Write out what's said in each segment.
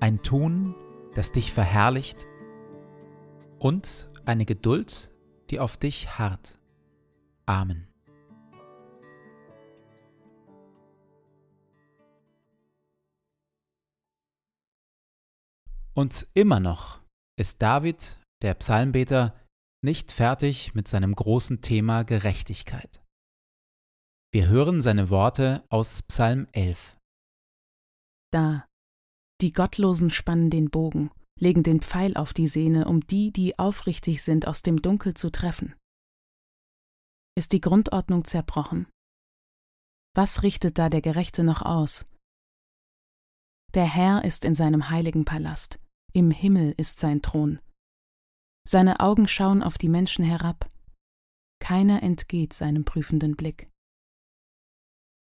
ein Tun, das dich verherrlicht und eine Geduld, die auf dich harrt. Amen. Und immer noch ist David, der Psalmbeter, nicht fertig mit seinem großen Thema Gerechtigkeit. Wir hören seine Worte aus Psalm 11. Da, die Gottlosen spannen den Bogen, legen den Pfeil auf die Sehne, um die, die aufrichtig sind, aus dem Dunkel zu treffen. Ist die Grundordnung zerbrochen? Was richtet da der Gerechte noch aus? Der Herr ist in seinem heiligen Palast, im Himmel ist sein Thron. Seine Augen schauen auf die Menschen herab, keiner entgeht seinem prüfenden Blick.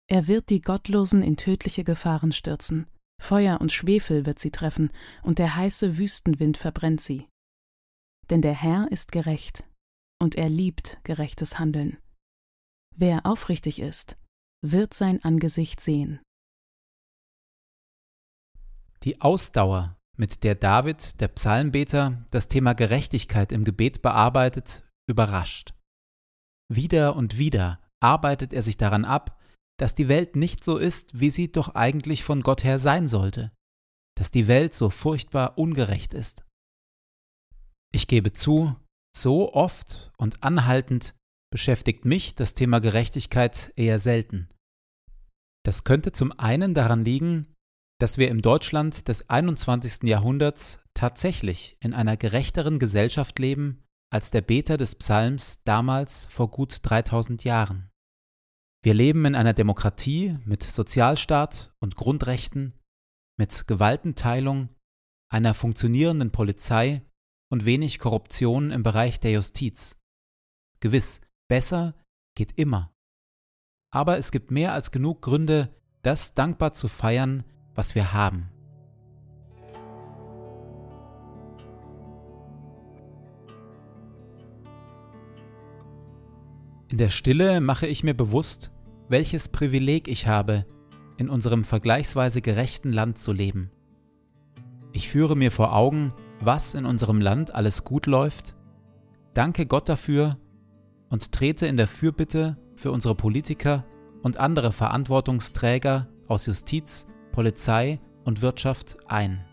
Er wird die Gottlosen in tödliche Gefahren stürzen, Feuer und Schwefel wird sie treffen, und der heiße Wüstenwind verbrennt sie. Denn der Herr ist gerecht, und er liebt gerechtes Handeln. Wer aufrichtig ist, wird sein Angesicht sehen. Die Ausdauer, mit der David, der Psalmbeter, das Thema Gerechtigkeit im Gebet bearbeitet, überrascht. Wieder und wieder arbeitet er sich daran ab, dass die Welt nicht so ist, wie sie doch eigentlich von Gott her sein sollte, dass die Welt so furchtbar ungerecht ist. Ich gebe zu, so oft und anhaltend beschäftigt mich das Thema Gerechtigkeit eher selten. Das könnte zum einen daran liegen, dass wir im Deutschland des 21. Jahrhunderts tatsächlich in einer gerechteren Gesellschaft leben als der Beter des Psalms damals vor gut 3000 Jahren. Wir leben in einer Demokratie mit Sozialstaat und Grundrechten, mit Gewaltenteilung, einer funktionierenden Polizei und wenig Korruption im Bereich der Justiz. Gewiss, besser geht immer. Aber es gibt mehr als genug Gründe, das dankbar zu feiern, was wir haben. In der Stille mache ich mir bewusst, welches Privileg ich habe, in unserem vergleichsweise gerechten Land zu leben. Ich führe mir vor Augen, was in unserem Land alles gut läuft, danke Gott dafür und trete in der Fürbitte für unsere Politiker und andere Verantwortungsträger aus Justiz, Polizei und Wirtschaft ein.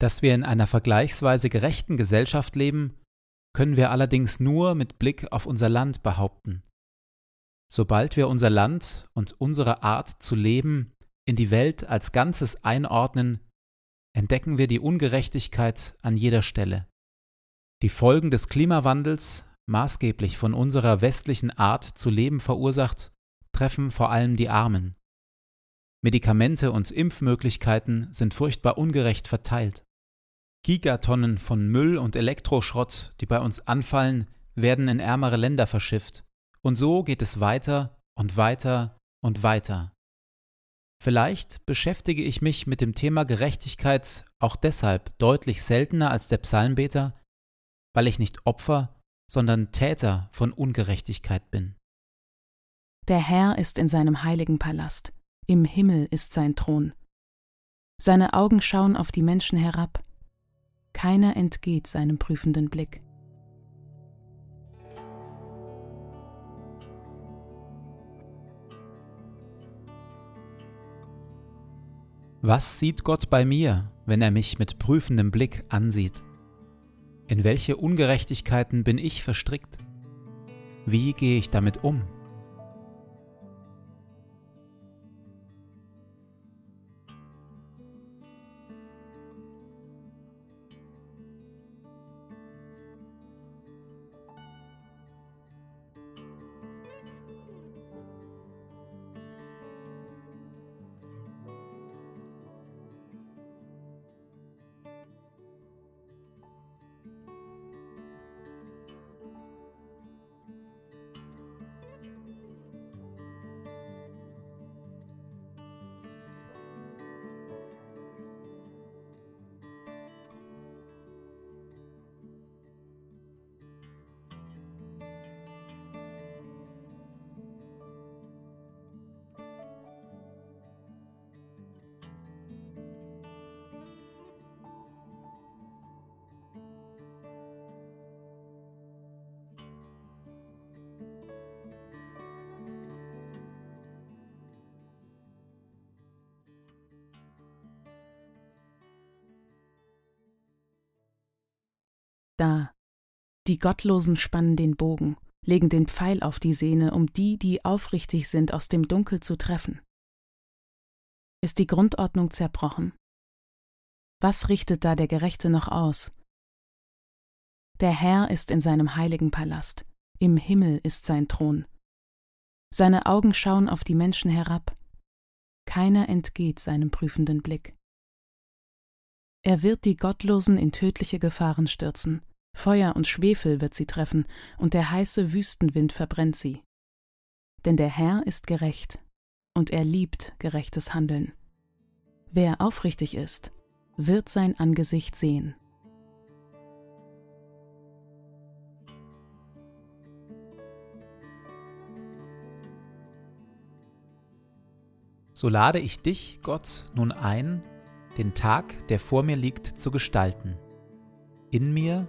Dass wir in einer vergleichsweise gerechten Gesellschaft leben, können wir allerdings nur mit Blick auf unser Land behaupten. Sobald wir unser Land und unsere Art zu leben in die Welt als Ganzes einordnen, entdecken wir die Ungerechtigkeit an jeder Stelle. Die Folgen des Klimawandels, maßgeblich von unserer westlichen Art zu leben verursacht, treffen vor allem die Armen. Medikamente und Impfmöglichkeiten sind furchtbar ungerecht verteilt. Gigatonnen von Müll und Elektroschrott, die bei uns anfallen, werden in ärmere Länder verschifft. Und so geht es weiter und weiter und weiter. Vielleicht beschäftige ich mich mit dem Thema Gerechtigkeit auch deshalb deutlich seltener als der Psalmbeter, weil ich nicht Opfer, sondern Täter von Ungerechtigkeit bin. Der Herr ist in seinem heiligen Palast, im Himmel ist sein Thron. Seine Augen schauen auf die Menschen herab, keiner entgeht seinem prüfenden Blick. Was sieht Gott bei mir, wenn er mich mit prüfendem Blick ansieht? In welche Ungerechtigkeiten bin ich verstrickt? Wie gehe ich damit um? Da. Die Gottlosen spannen den Bogen, legen den Pfeil auf die Sehne, um die, die aufrichtig sind, aus dem Dunkel zu treffen. Ist die Grundordnung zerbrochen? Was richtet da der Gerechte noch aus? Der Herr ist in seinem heiligen Palast, im Himmel ist sein Thron. Seine Augen schauen auf die Menschen herab, keiner entgeht seinem prüfenden Blick. Er wird die Gottlosen in tödliche Gefahren stürzen, Feuer und Schwefel wird sie treffen, und der heiße Wüstenwind verbrennt sie. Denn der Herr ist gerecht, und er liebt gerechtes Handeln. Wer aufrichtig ist, wird sein Angesicht sehen. So lade ich dich, Gott, nun ein, den Tag, der vor mir liegt, zu gestalten. In mir